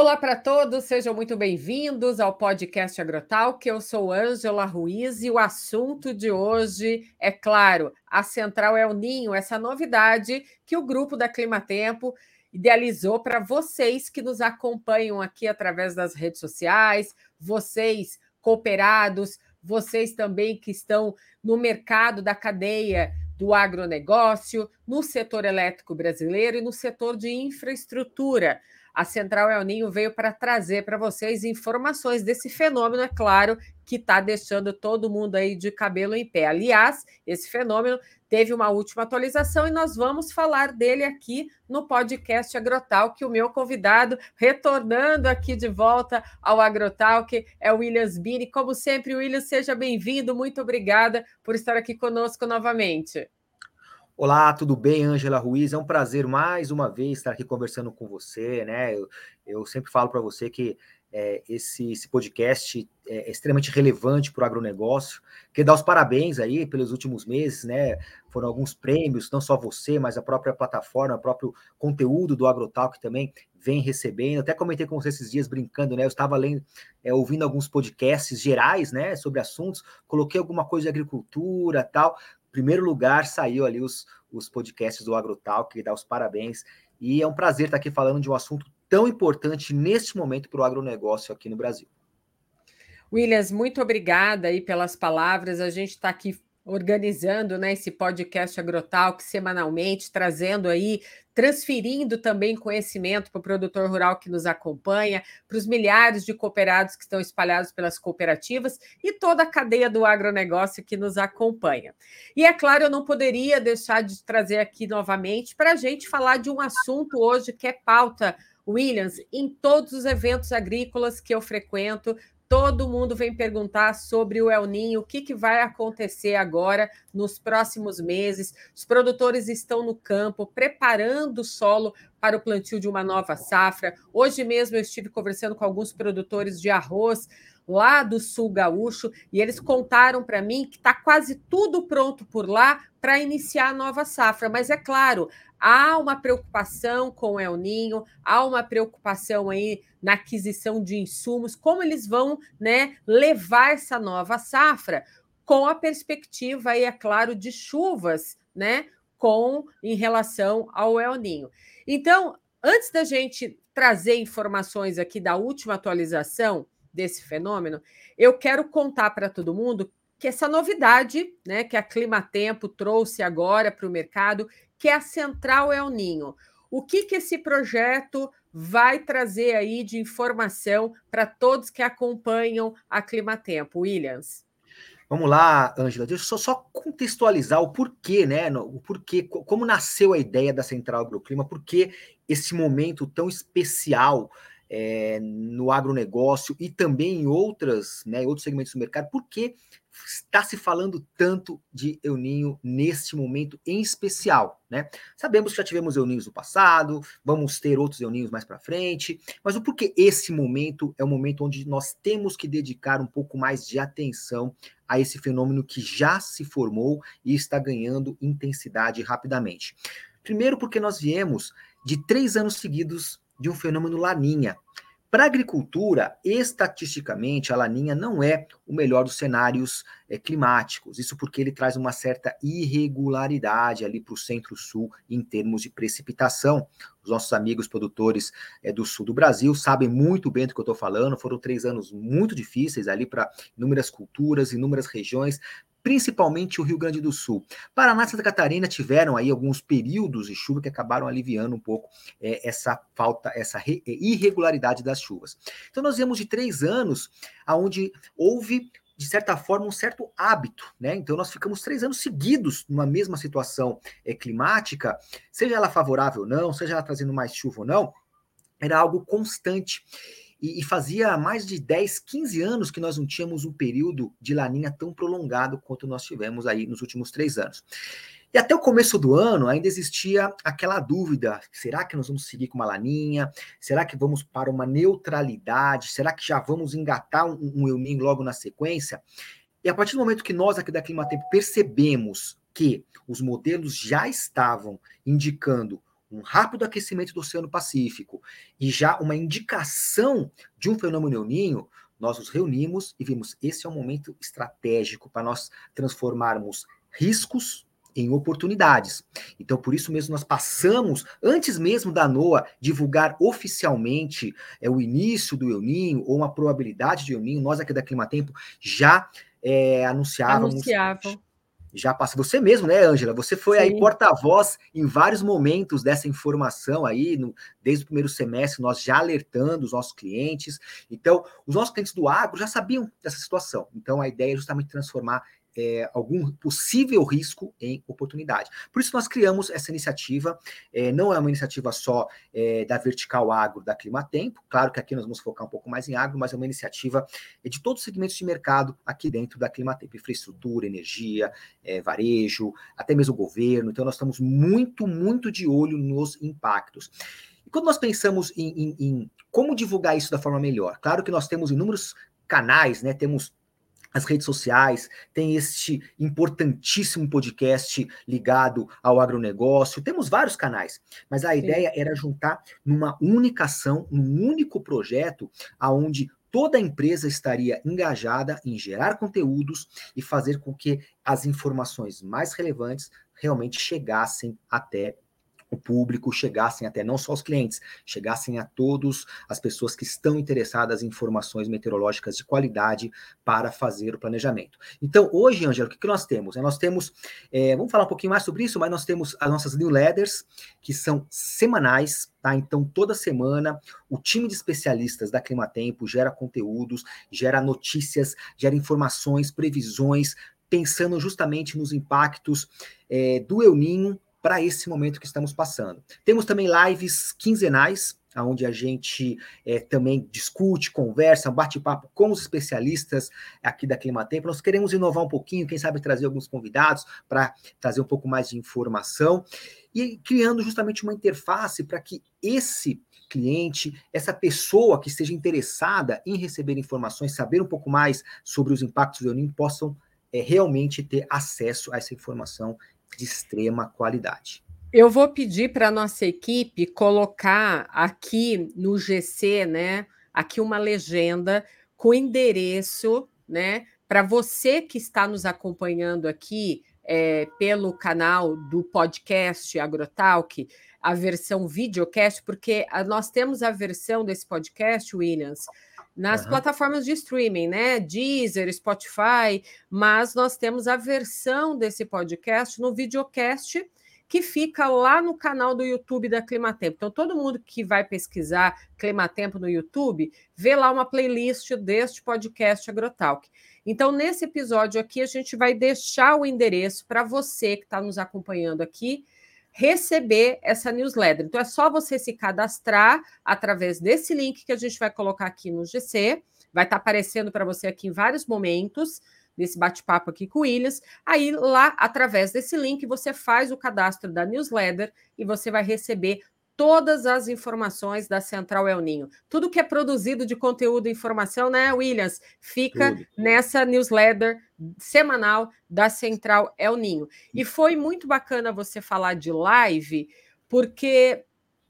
Olá para todos, sejam muito bem-vindos ao podcast Agrotal, que eu sou Ângela Ruiz e o assunto de hoje é, claro, a Central El Ninho, essa novidade que o grupo da Climatempo idealizou para vocês que nos acompanham aqui através das redes sociais, vocês cooperados, vocês também que estão no mercado da cadeia do agronegócio, no setor elétrico brasileiro e no setor de infraestrutura a Central El Ninho veio para trazer para vocês informações desse fenômeno, é claro, que está deixando todo mundo aí de cabelo em pé. Aliás, esse fenômeno teve uma última atualização e nós vamos falar dele aqui no podcast Agrotal, que o meu convidado, retornando aqui de volta ao Agrotal, que é o Williams Bini. Como sempre, Williams, seja bem-vindo. Muito obrigada por estar aqui conosco novamente. Olá, tudo bem, Ângela Ruiz? É um prazer mais uma vez estar aqui conversando com você, né? Eu, eu sempre falo para você que é, esse, esse, podcast é extremamente relevante para o agronegócio. Queria dar os parabéns aí pelos últimos meses, né? Foram alguns prêmios, não só você, mas a própria plataforma, o próprio conteúdo do AgroTalk também vem recebendo. Até comentei com você esses dias brincando, né? Eu estava lendo, é, ouvindo alguns podcasts gerais, né, sobre assuntos, coloquei alguma coisa de agricultura tal primeiro lugar saiu ali os, os podcasts do Agrotal, que dá os parabéns. E é um prazer estar aqui falando de um assunto tão importante neste momento para o agronegócio aqui no Brasil. Williams, muito obrigada aí pelas palavras. A gente está aqui organizando né, esse podcast Agrotalk semanalmente, trazendo aí, transferindo também conhecimento para o produtor rural que nos acompanha, para os milhares de cooperados que estão espalhados pelas cooperativas e toda a cadeia do agronegócio que nos acompanha. E é claro, eu não poderia deixar de trazer aqui novamente para a gente falar de um assunto hoje que é pauta Williams, em todos os eventos agrícolas que eu frequento, Todo mundo vem perguntar sobre o El Ninho, o que, que vai acontecer agora nos próximos meses. Os produtores estão no campo preparando o solo para o plantio de uma nova safra. Hoje mesmo eu estive conversando com alguns produtores de arroz lá do sul gaúcho e eles contaram para mim que está quase tudo pronto por lá para iniciar a nova safra. Mas é claro, há uma preocupação com o El Ninho, há uma preocupação aí na aquisição de insumos, como eles vão né, levar essa nova safra com a perspectiva aí, é claro, de chuvas, né? Com em relação ao El Ninho. Então, antes da gente trazer informações aqui da última atualização desse fenômeno, eu quero contar para todo mundo que essa novidade, né, que a Climatempo trouxe agora para o mercado, que é a Central El Ninho. O que, que esse projeto vai trazer aí de informação para todos que acompanham a Climatempo, Williams? Vamos lá, Ângela, deixa eu só, só, contextualizar o porquê, né? O porquê, como nasceu a ideia da Central Agroclima, por que esse momento tão especial é, no agronegócio e também em outras, né, outros segmentos do mercado, por que está se falando tanto de El neste momento em especial, né? Sabemos que já tivemos El Ninhos no passado, vamos ter outros El Ninhos mais para frente, mas o porquê esse momento é o momento onde nós temos que dedicar um pouco mais de atenção a esse fenômeno que já se formou e está ganhando intensidade rapidamente. Primeiro, porque nós viemos de três anos seguidos de um fenômeno laninha. Para a agricultura, estatisticamente, a laninha não é o melhor dos cenários é, climáticos. Isso porque ele traz uma certa irregularidade ali para o centro-sul em termos de precipitação. Os nossos amigos produtores é, do sul do Brasil sabem muito bem do que eu estou falando. Foram três anos muito difíceis ali para inúmeras culturas, inúmeras regiões, principalmente o Rio Grande do Sul. Paraná e Santa Catarina tiveram aí alguns períodos de chuva que acabaram aliviando um pouco é, essa falta, essa é, irregularidade das chuvas. Então nós vemos de três anos aonde houve de certa forma, um certo hábito, né? Então, nós ficamos três anos seguidos numa mesma situação é, climática, seja ela favorável ou não, seja ela trazendo mais chuva ou não, era algo constante. E, e, fazia mais de 10, 15 anos que nós não tínhamos um período de laninha tão prolongado quanto nós tivemos aí nos últimos três anos. E até o começo do ano ainda existia aquela dúvida: será que nós vamos seguir com uma laninha? Será que vamos para uma neutralidade? Será que já vamos engatar um, um logo na sequência? E a partir do momento que nós aqui da Climatempo percebemos que os modelos já estavam indicando um rápido aquecimento do Oceano Pacífico e já uma indicação de um fenômeno El nós nos reunimos e vimos esse é um momento estratégico para nós transformarmos riscos em oportunidades. Então, por isso mesmo, nós passamos, antes mesmo da NOAA divulgar oficialmente é, o início do El Ninho ou uma probabilidade de El Ninho, nós aqui da Climatempo já é, anunciávamos. Anunciavam já passa. Você mesmo, né, Ângela? Você foi Sim. aí porta-voz em vários momentos dessa informação aí, no, desde o primeiro semestre, nós já alertando os nossos clientes. Então, os nossos clientes do agro já sabiam dessa situação. Então, a ideia é justamente transformar é, algum possível risco em oportunidade. Por isso, nós criamos essa iniciativa. É, não é uma iniciativa só é, da Vertical Agro, da Climatempo. Claro que aqui nós vamos focar um pouco mais em agro, mas é uma iniciativa de todos os segmentos de mercado aqui dentro da Climatempo: infraestrutura, energia, é, varejo, até mesmo governo. Então, nós estamos muito, muito de olho nos impactos. E quando nós pensamos em, em, em como divulgar isso da forma melhor, claro que nós temos inúmeros canais, né? Temos as redes sociais, tem este importantíssimo podcast ligado ao agronegócio, temos vários canais, mas a Sim. ideia era juntar numa única ação, num único projeto, aonde toda a empresa estaria engajada em gerar conteúdos e fazer com que as informações mais relevantes realmente chegassem até o público, chegassem até não só os clientes, chegassem a todas as pessoas que estão interessadas em informações meteorológicas de qualidade para fazer o planejamento. Então, hoje, Angela, o que, que nós temos? É, nós temos, é, vamos falar um pouquinho mais sobre isso, mas nós temos as nossas newsletters, que são semanais, tá? Então, toda semana, o time de especialistas da Climatempo gera conteúdos, gera notícias, gera informações, previsões, pensando justamente nos impactos é, do El Ninho para esse momento que estamos passando. Temos também lives quinzenais, onde a gente é, também discute, conversa, bate papo com os especialistas aqui da Climatempo. Nós queremos inovar um pouquinho, quem sabe trazer alguns convidados para trazer um pouco mais de informação e criando justamente uma interface para que esse cliente, essa pessoa que esteja interessada em receber informações, saber um pouco mais sobre os impactos do El possam é, realmente ter acesso a essa informação de extrema qualidade. Eu vou pedir para a nossa equipe colocar aqui no GC, né? Aqui uma legenda com endereço, né? Para você que está nos acompanhando aqui é, pelo canal do podcast Agrotalk, a versão videocast, porque nós temos a versão desse podcast, Williams, nas uhum. plataformas de streaming, né? Deezer, Spotify, mas nós temos a versão desse podcast no videocast que fica lá no canal do YouTube da Climatempo. Então, todo mundo que vai pesquisar Climatempo no YouTube, vê lá uma playlist deste podcast Agrotalk. Então, nesse episódio aqui, a gente vai deixar o endereço para você que está nos acompanhando aqui receber essa newsletter. Então é só você se cadastrar através desse link que a gente vai colocar aqui no GC. Vai estar tá aparecendo para você aqui em vários momentos desse bate-papo aqui com o Williams. Aí lá, através desse link, você faz o cadastro da newsletter e você vai receber todas as informações da Central El Ninho. Tudo que é produzido de conteúdo e informação, né, Williams, fica Tudo. nessa newsletter semanal da Central El Ninho. E foi muito bacana você falar de live, porque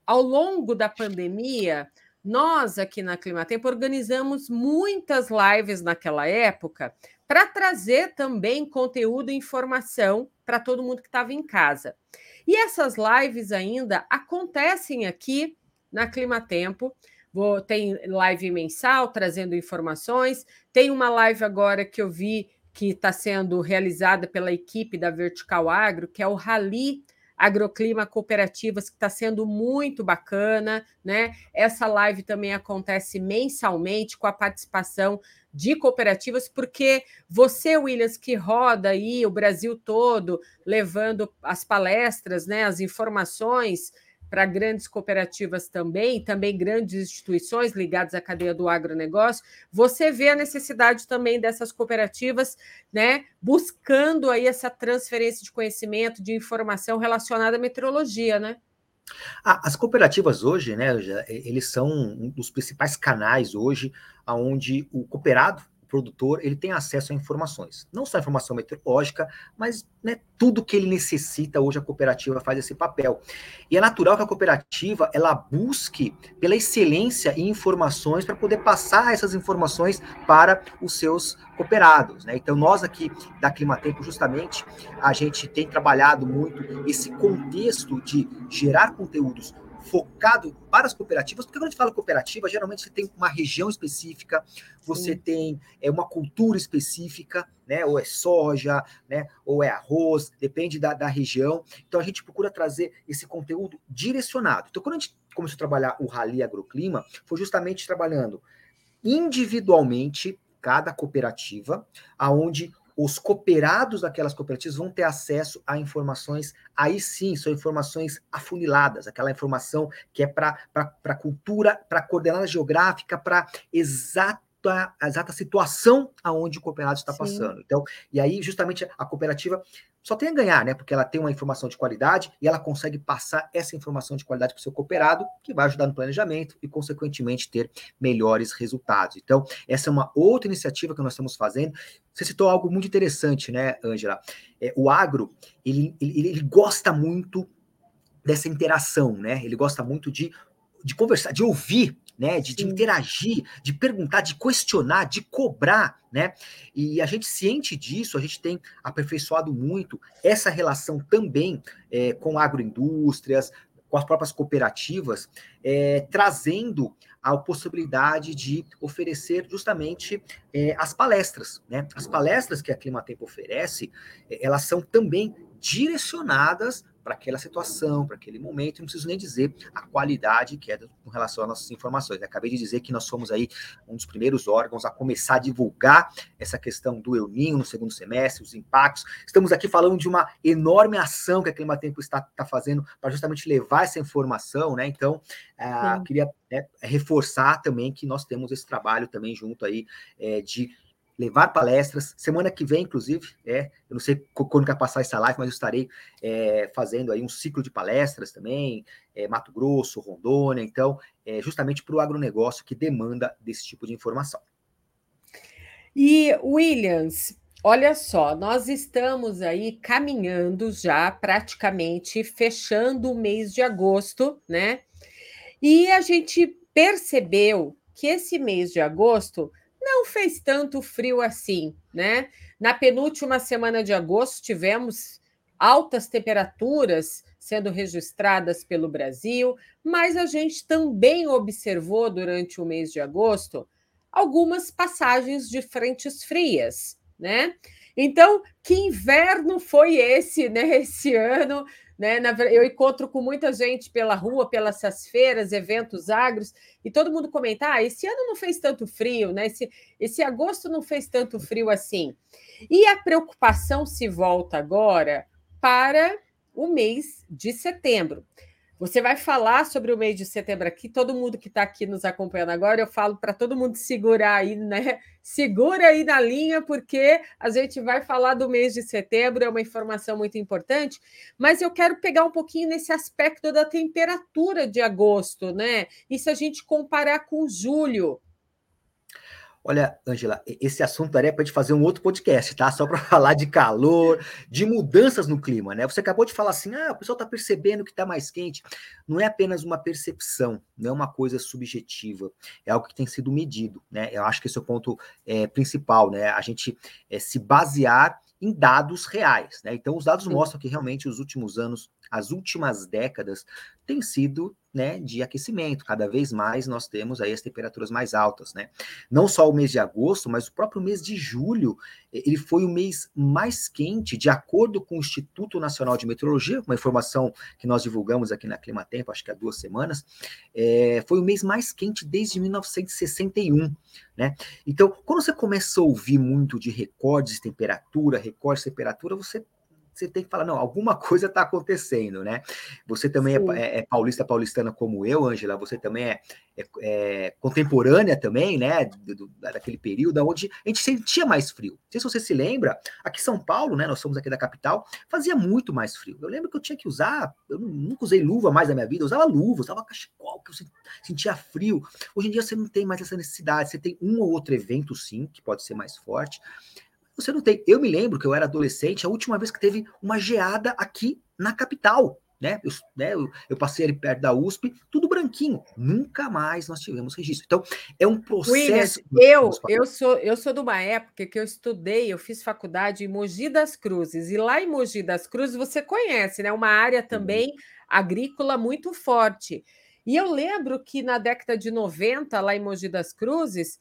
ao longo da pandemia, nós aqui na Climatempo organizamos muitas lives naquela época para trazer também conteúdo e informação para todo mundo que estava em casa. E essas lives ainda acontecem aqui na Clima Tempo. Vou, tem live mensal trazendo informações. Tem uma live agora que eu vi que está sendo realizada pela equipe da Vertical Agro, que é o Rally Agroclima Cooperativas, que está sendo muito bacana, né? Essa live também acontece mensalmente com a participação de cooperativas, porque você, Williams, que roda aí o Brasil todo, levando as palestras, né, as informações para grandes cooperativas também, também grandes instituições ligadas à cadeia do agronegócio, você vê a necessidade também dessas cooperativas, né, buscando aí essa transferência de conhecimento, de informação relacionada à meteorologia, né? Ah, as cooperativas hoje, né, eles são um dos principais canais hoje, onde o cooperado, produtor ele tem acesso a informações, não só informação meteorológica, mas né, tudo que ele necessita hoje a cooperativa faz esse papel. E é natural que a cooperativa ela busque pela excelência em informações para poder passar essas informações para os seus cooperados. Né? Então nós aqui da Climatempo justamente a gente tem trabalhado muito esse contexto de gerar conteúdos focado para as cooperativas, porque quando a gente fala cooperativa, geralmente você tem uma região específica, você Sim. tem é, uma cultura específica, né? Ou é soja, né? Ou é arroz, depende da, da região. Então a gente procura trazer esse conteúdo direcionado. Então, quando a gente começou a trabalhar o Rally Agroclima, foi justamente trabalhando individualmente cada cooperativa, aonde os cooperados daquelas cooperativas vão ter acesso a informações, aí sim, são informações afuniladas, aquela informação que é para a cultura, para coordenada geográfica, para exata a exata situação aonde o cooperado está Sim. passando. Então, e aí justamente a cooperativa só tem a ganhar, né? Porque ela tem uma informação de qualidade e ela consegue passar essa informação de qualidade para o seu cooperado, que vai ajudar no planejamento e, consequentemente, ter melhores resultados. Então, essa é uma outra iniciativa que nós estamos fazendo. Você citou algo muito interessante, né, Ângela? É, o agro, ele, ele, ele gosta muito dessa interação, né? Ele gosta muito de, de conversar, de ouvir né? De, de, interagir, de perguntar, de questionar, de cobrar, né? E a gente ciente disso, a gente tem aperfeiçoado muito essa relação também é, com agroindústrias, com as próprias cooperativas, é, trazendo a possibilidade de oferecer justamente é, as palestras, né? As palestras que a Climatempo oferece, é, elas são também direcionadas para aquela situação, para aquele momento, não preciso nem dizer a qualidade que é com relação às nossas informações. acabei de dizer que nós somos aí um dos primeiros órgãos a começar a divulgar essa questão do El Ninho no segundo semestre, os impactos. Estamos aqui falando de uma enorme ação que a Climatempo está, está fazendo para justamente levar essa informação, né? Então, uh, queria né, reforçar também que nós temos esse trabalho também junto aí é, de levar palestras. Semana que vem, inclusive, é, eu não sei quando vai passar essa live, mas eu estarei é, fazendo aí um ciclo de palestras também, é, Mato Grosso, Rondônia, então, é, justamente para o agronegócio que demanda desse tipo de informação. E, Williams, olha só, nós estamos aí caminhando já praticamente fechando o mês de agosto, né? E a gente percebeu que esse mês de agosto não fez tanto frio assim, né? Na penúltima semana de agosto, tivemos altas temperaturas sendo registradas pelo Brasil, mas a gente também observou durante o mês de agosto algumas passagens de frentes frias, né? Então, que inverno foi esse, né? Esse ano né? Eu encontro com muita gente pela rua, pelas feiras, eventos agros, e todo mundo comenta: ah, esse ano não fez tanto frio, né? esse, esse agosto não fez tanto frio assim. E a preocupação se volta agora para o mês de setembro. Você vai falar sobre o mês de setembro aqui, todo mundo que está aqui nos acompanhando agora, eu falo para todo mundo segurar aí, né? Segura aí na linha, porque a gente vai falar do mês de setembro, é uma informação muito importante, mas eu quero pegar um pouquinho nesse aspecto da temperatura de agosto, né? E se a gente comparar com julho, Olha, Angela, esse assunto daria para a gente fazer um outro podcast, tá? Só para falar de calor, de mudanças no clima, né? Você acabou de falar assim, ah, o pessoal está percebendo que está mais quente. Não é apenas uma percepção, não é uma coisa subjetiva, é algo que tem sido medido, né? Eu acho que esse é o ponto é, principal, né? A gente é, se basear em dados reais, né? Então, os dados mostram que realmente os últimos anos, as últimas décadas, têm sido né, de aquecimento. Cada vez mais nós temos aí as temperaturas mais altas, né? Não só o mês de agosto, mas o próprio mês de julho, ele foi o mês mais quente, de acordo com o Instituto Nacional de Meteorologia, uma informação que nós divulgamos aqui na Climatempo, acho que há duas semanas, é, foi o mês mais quente desde 1961, né? Então, quando você começa a ouvir muito de recordes de temperatura, recordes de temperatura, você você tem que falar, não, alguma coisa está acontecendo, né? Você também é, é, é, paulista, paulistana como eu, Ângela, você também é, é, é contemporânea também, né? Do, daquele período onde a gente sentia mais frio. Não sei se você se lembra, aqui em São Paulo, né? Nós somos aqui da capital, fazia muito mais frio. Eu lembro que eu tinha que usar, eu nunca usei luva mais na minha vida, eu usava luva, usava cachecol, porque você sentia frio. Hoje em dia você não tem mais essa necessidade. Você tem um ou outro evento, sim, que pode ser mais forte. Você não tem. Eu me lembro que eu era adolescente, a última vez que teve uma geada aqui na capital né? Eu, né, eu, eu, passei ali perto da USP, tudo branquinho. Nunca mais nós tivemos registro. Então, é um processo. eu, eu, sou, eu sou de uma época que eu estudei, eu fiz faculdade em Mogi das Cruzes, e lá em Mogi das Cruzes você conhece, né? Uma área também uhum. agrícola muito forte. E eu lembro que na década de 90, lá em Mogi das Cruzes,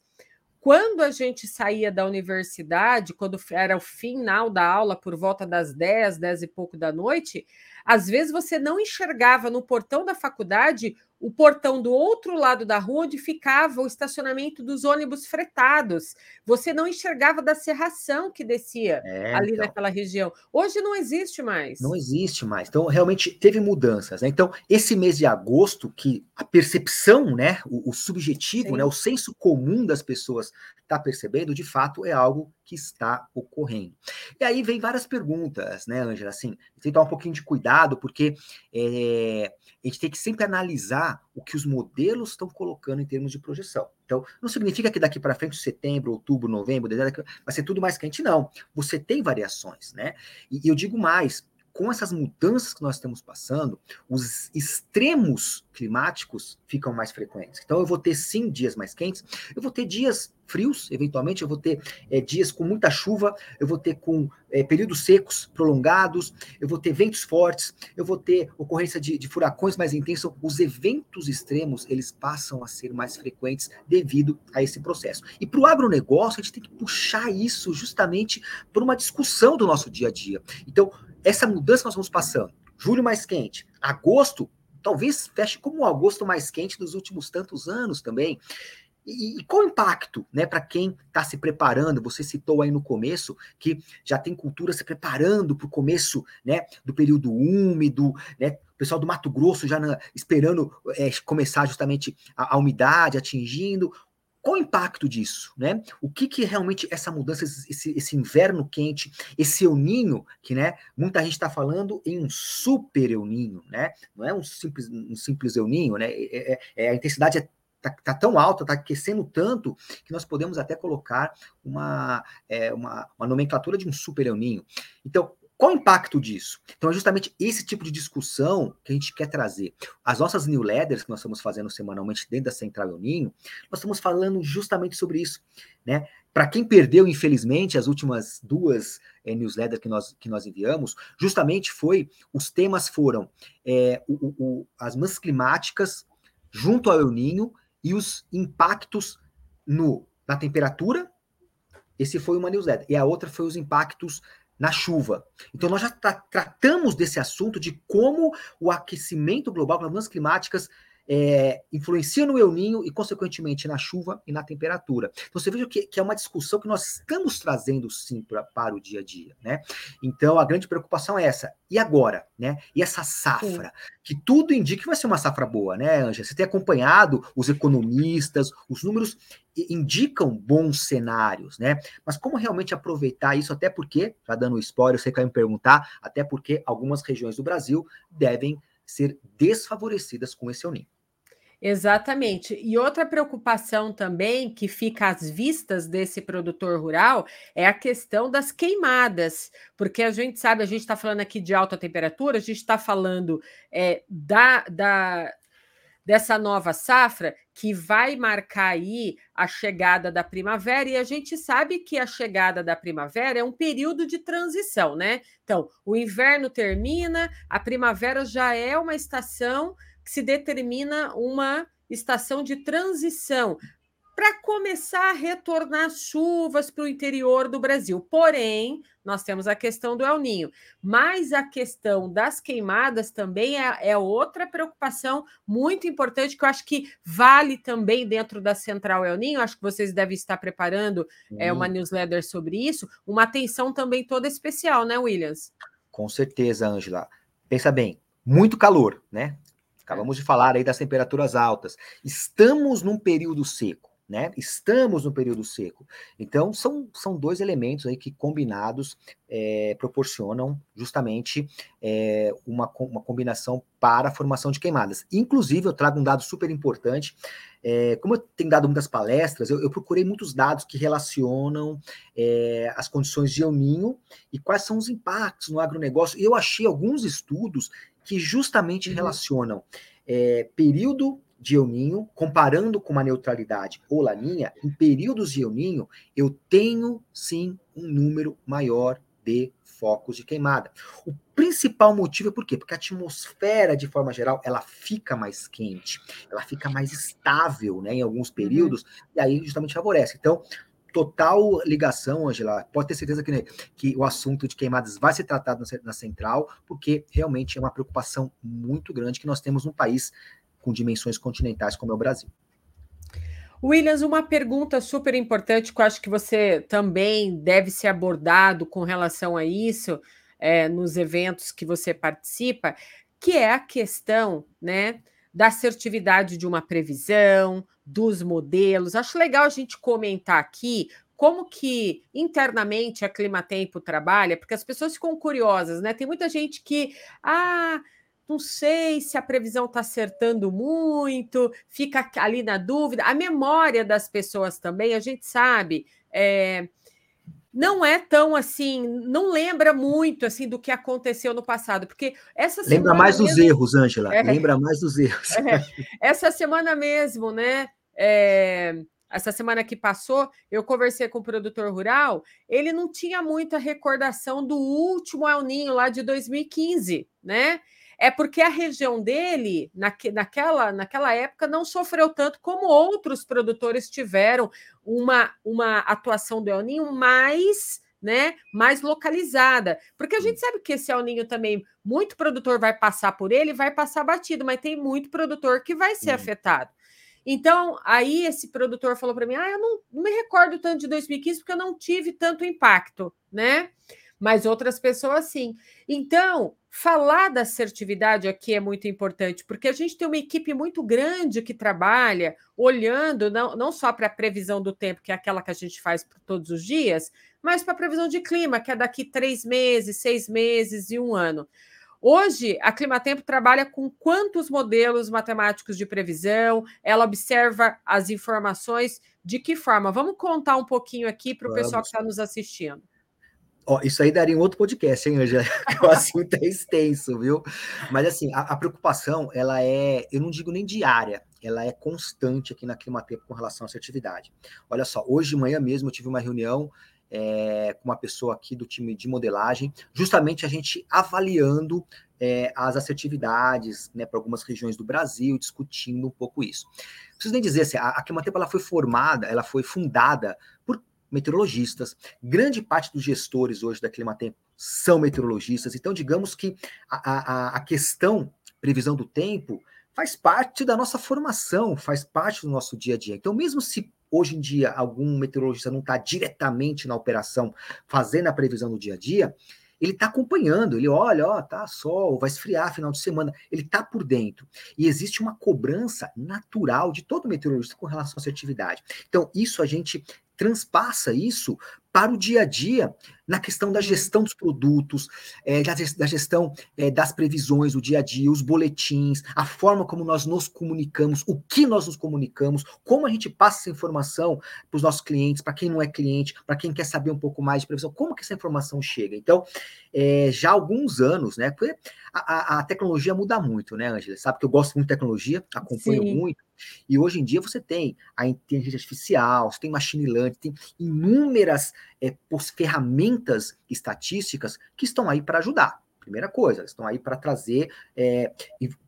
quando a gente saía da universidade, quando era o final da aula, por volta das 10, 10 e pouco da noite, às vezes você não enxergava no portão da faculdade o portão do outro lado da rua onde ficava o estacionamento dos ônibus fretados. Você não enxergava da serração que descia é, ali então, naquela região. Hoje não existe mais. Não existe mais. Então, realmente teve mudanças. Né? Então, esse mês de agosto, que a percepção, né, o, o subjetivo, né, o senso comum das pessoas está percebendo, de fato, é algo que está ocorrendo. E aí vem várias perguntas, né, Ângela? Assim, tem que tomar um pouquinho de cuidado, porque é, a gente tem que sempre analisar o que os modelos estão colocando em termos de projeção. Então, não significa que daqui para frente, setembro, outubro, novembro, dezembro, vai ser tudo mais quente, não. Você tem variações, né? E, e eu digo mais, com essas mudanças que nós estamos passando, os extremos climáticos ficam mais frequentes. Então, eu vou ter sim dias mais quentes, eu vou ter dias frios, eventualmente, eu vou ter é, dias com muita chuva, eu vou ter com é, períodos secos prolongados, eu vou ter ventos fortes, eu vou ter ocorrência de, de furacões mais intensos. Os eventos extremos, eles passam a ser mais frequentes devido a esse processo. E para o agronegócio, a gente tem que puxar isso justamente por uma discussão do nosso dia a dia. Então, essa mudança que nós vamos passando, julho mais quente, agosto, talvez feche como o agosto mais quente dos últimos tantos anos também. E, e qual o impacto, né, para quem está se preparando? Você citou aí no começo que já tem cultura se preparando para o começo, né, do período úmido, né? O pessoal do Mato Grosso já na, esperando é, começar justamente a, a umidade atingindo. Qual o impacto disso, né? O que, que realmente essa mudança, esse, esse inverno quente, esse euninho, que né, muita gente está falando em um super euninho, né? Não é um simples, um simples euninho, né? É, é, é a intensidade é Tá, tá, tão alta, tá aquecendo tanto, que nós podemos até colocar uma, é, uma, uma, nomenclatura de um super euninho. Então, qual o impacto disso? Então, é justamente esse tipo de discussão que a gente quer trazer. As nossas newsletters que nós estamos fazendo semanalmente dentro da Central Ninho, nós estamos falando justamente sobre isso, né? Para quem perdeu, infelizmente, as últimas duas é, newsletters que nós, que nós enviamos, justamente foi, os temas foram é, o, o, as mudanças climáticas junto ao El Ninho e os impactos no, na temperatura. Esse foi uma newsletter. E a outra foi os impactos na chuva. Então, nós já tra tratamos desse assunto de como o aquecimento global, as mudanças climáticas, é, influencia no El Ninho e, consequentemente, na chuva e na temperatura. Então, você veja que, que é uma discussão que nós estamos trazendo, sim, pra, para o dia a dia, né? Então, a grande preocupação é essa. E agora, né? E essa safra, sim. que tudo indica que vai ser uma safra boa, né, Anja? Você tem acompanhado os economistas, os números indicam bons cenários, né? Mas como realmente aproveitar isso, até porque, já dando spoiler, você quer me perguntar, até porque algumas regiões do Brasil devem ser desfavorecidas com esse El Ninho. Exatamente. E outra preocupação também que fica às vistas desse produtor rural é a questão das queimadas, porque a gente sabe, a gente está falando aqui de alta temperatura, a gente está falando é, da, da, dessa nova safra que vai marcar aí a chegada da primavera, e a gente sabe que a chegada da primavera é um período de transição, né? Então, o inverno termina, a primavera já é uma estação que se determina uma estação de transição para começar a retornar chuvas para o interior do Brasil. Porém, nós temos a questão do El Ninho, mas a questão das queimadas também é, é, outra preocupação muito importante que eu acho que vale também dentro da Central El Ninho. Acho que vocês devem estar preparando é, uma newsletter sobre isso, uma atenção também toda especial, né, Williams? Com certeza, Angela. Pensa bem, muito calor, né? Acabamos de falar aí das temperaturas altas. Estamos num período seco, né? Estamos no período seco. Então, são, são dois elementos aí que, combinados, é, proporcionam justamente é, uma, uma combinação para a formação de queimadas. Inclusive, eu trago um dado super importante. É, como eu tenho dado muitas palestras, eu, eu procurei muitos dados que relacionam é, as condições de El Ninho e quais são os impactos no agronegócio. E eu achei alguns estudos que justamente uhum. relacionam é, período de El Ninho, comparando com uma neutralidade ou laninha, em períodos de El Ninho, eu tenho sim um número maior de focos de queimada. O principal motivo é por quê? Porque a atmosfera, de forma geral, ela fica mais quente, ela fica mais estável, né, em alguns uhum. períodos, e aí justamente favorece. Então, total ligação, Angela. Pode ter certeza que, né, que o assunto de queimadas vai ser tratado na, na, central, porque realmente é uma preocupação muito grande que nós temos no país com dimensões continentais como é o Brasil. Williams, uma pergunta super importante que eu acho que você também deve ser abordado com relação a isso é, nos eventos que você participa, que é a questão né, da assertividade de uma previsão, dos modelos. Acho legal a gente comentar aqui como que internamente a Climatempo trabalha, porque as pessoas ficam curiosas, né? Tem muita gente que, ah, não sei se a previsão está acertando muito, fica ali na dúvida. A memória das pessoas também, a gente sabe, é, não é tão assim, não lembra muito assim do que aconteceu no passado, porque essa lembra mais dos erros, Ângela. É, lembra mais dos erros. É, essa semana mesmo, né? É, essa semana que passou, eu conversei com o produtor rural, ele não tinha muita recordação do último El Ninho lá de 2015, né? É porque a região dele, naque, naquela, naquela época, não sofreu tanto como outros produtores tiveram uma, uma atuação do El Ninho mais. Né, mais localizada, porque a gente sabe que esse El Ninho também, muito produtor vai passar por ele, vai passar batido, mas tem muito produtor que vai ser afetado. Então, aí esse produtor falou para mim: ah, eu não, não, me recordo tanto de 2015 porque eu não tive tanto impacto, né? Mas outras pessoas sim. Então, Falar da assertividade aqui é muito importante, porque a gente tem uma equipe muito grande que trabalha olhando não, não só para a previsão do tempo, que é aquela que a gente faz todos os dias, mas para a previsão de clima, que é daqui três meses, seis meses e um ano. Hoje, a Climatempo trabalha com quantos modelos matemáticos de previsão? Ela observa as informações de que forma? Vamos contar um pouquinho aqui para o pessoal que está nos assistindo. Ó, isso aí daria um outro podcast, hein, Angela? o assunto é extenso, viu? Mas assim, a, a, preocupação, ela é, eu não digo nem diária, ela é constante aqui na Climatempo com relação à assertividade. Olha só, hoje de manhã mesmo eu tive uma reunião é, com uma pessoa aqui do time de modelagem, justamente a gente avaliando é, as assertividades né, para algumas regiões do Brasil, discutindo um pouco isso. Preciso nem dizer assim, a, a Climatempo ela foi formada, ela foi fundada por meteorologistas. Grande parte dos gestores hoje da Climatempo são meteorologistas. Então, digamos que a, a, a questão previsão do tempo faz parte da nossa formação, faz parte do nosso dia a dia. Então, mesmo se hoje em dia algum meteorologista não está diretamente na operação fazendo a previsão do dia a dia, ele está acompanhando, ele olha, ó, tá sol, vai esfriar final de semana, ele está por dentro. E existe uma cobrança natural de todo meteorologista com relação à assertividade. Então, isso a gente transpassa isso para o dia a dia na questão da gestão dos produtos, é, da, gestão é, das previsões do dia a dia, os boletins, a forma como nós nos comunicamos, o que nós nos comunicamos, como a gente passa essa informação para os nossos clientes, para quem não é cliente, para quem quer saber um pouco mais de previsão, como que essa informação chega. Então, é, já há alguns anos, né? A, a tecnologia muda muito, né, Angela? Sabe que eu gosto muito de tecnologia, acompanho Sim. muito. E hoje em dia você tem a inteligência artificial, você tem machine learning, tem inúmeras é, ferramentas estatísticas que estão aí para ajudar. Primeira coisa, estão aí para trazer é,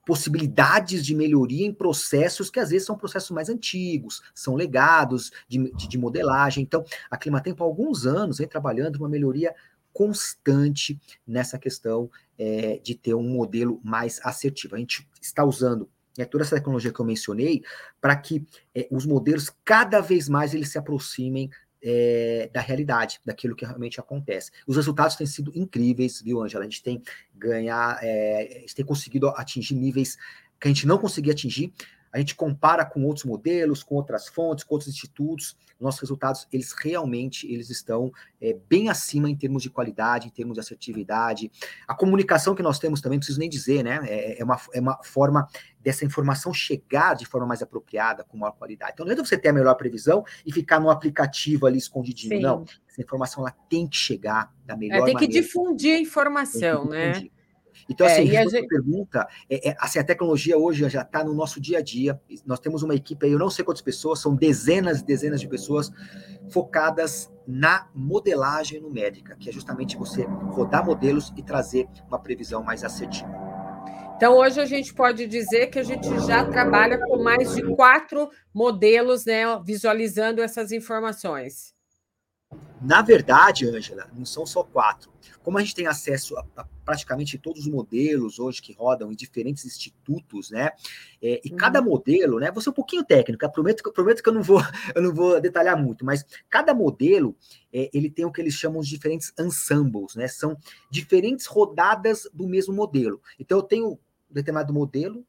possibilidades de melhoria em processos que às vezes são processos mais antigos, são legados de, de, de modelagem. Então, a Climatempo há alguns anos vem trabalhando uma melhoria constante nessa questão é, de ter um modelo mais assertivo. A gente está usando é toda essa tecnologia que eu mencionei, para que é, os modelos cada vez mais eles se aproximem é, da realidade, daquilo que realmente acontece. Os resultados têm sido incríveis, viu, Angela? A gente tem ganhar, é, a gente tem conseguido atingir níveis que a gente não conseguia atingir. A gente compara com outros modelos, com outras fontes, com outros institutos, nossos resultados, eles realmente eles estão é, bem acima em termos de qualidade, em termos de assertividade. A comunicação que nós temos também, não preciso nem dizer, né? É, é, uma, é uma forma dessa informação chegar de forma mais apropriada, com maior qualidade. Então, não é você ter a melhor previsão e ficar no aplicativo ali escondidinho, Sim. não. Essa informação ela tem que chegar da melhor é, tem maneira. Tem que difundir a informação, né? Então, é, assim, a gente... pergunta, é, é, assim, a tecnologia hoje já está no nosso dia a dia. Nós temos uma equipe aí, eu não sei quantas pessoas, são dezenas e dezenas de pessoas focadas na modelagem numérica, que é justamente você rodar modelos e trazer uma previsão mais assertiva. Então, hoje a gente pode dizer que a gente já trabalha com mais de quatro modelos, né, visualizando essas informações. Na verdade, Ângela, não são só quatro. Como a gente tem acesso a, a, praticamente todos os modelos hoje que rodam em diferentes institutos, né? É, e uhum. cada modelo, né? Vou ser um pouquinho técnico, eu prometo, prometo que eu não vou, eu não vou detalhar muito, mas cada modelo é, ele tem o que eles chamam de diferentes ensembles, né? São diferentes rodadas do mesmo modelo. Então eu tenho um determinado modelo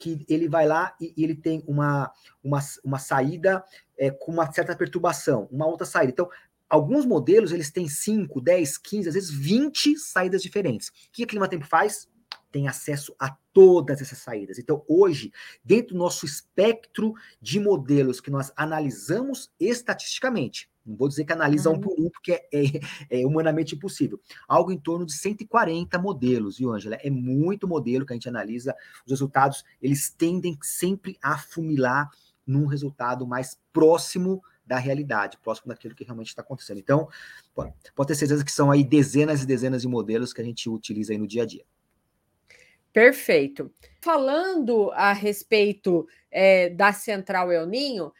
que ele vai lá e, e ele tem uma, uma, uma saída é, com uma certa perturbação, uma outra saída. Então, Alguns modelos, eles têm 5, 10, 15, às vezes 20 saídas diferentes. O que a Clima Tempo faz? Tem acesso a todas essas saídas. Então, hoje, dentro do nosso espectro de modelos que nós analisamos estatisticamente, não vou dizer que analisa uhum. um por um, porque é, é, é, humanamente impossível. Algo em torno de 140 modelos, viu, Angela? É muito modelo que a gente analisa. Os resultados, eles tendem sempre a funilar num resultado mais próximo da realidade, próximo daquilo que realmente está acontecendo. Então, pode, ter certeza que são aí dezenas e dezenas de modelos que a gente utiliza aí no dia a dia. Perfeito. Falando a respeito é, da Central El Ninho,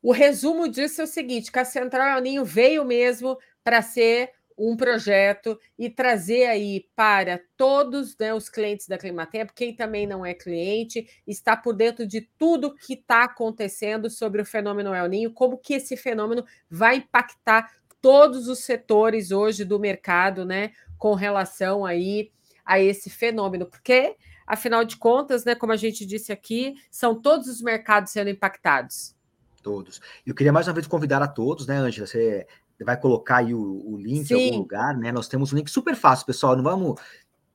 o resumo disso é o seguinte: que a Central El Ninho veio mesmo para ser um projeto e trazer aí para todos né, os clientes da Climatempo, quem também não é cliente, está por dentro de tudo que está acontecendo sobre o fenômeno El Ninho, como que esse fenômeno vai impactar todos os setores hoje do mercado, né, com relação aí a esse fenômeno, porque afinal de contas, né, como a gente disse aqui, são todos os mercados sendo impactados. Todos. Eu queria mais uma vez convidar a todos, né, Ângela? Você vai colocar aí o, o link Sim. em algum lugar, né? Nós temos um link super fácil, pessoal. Não vamos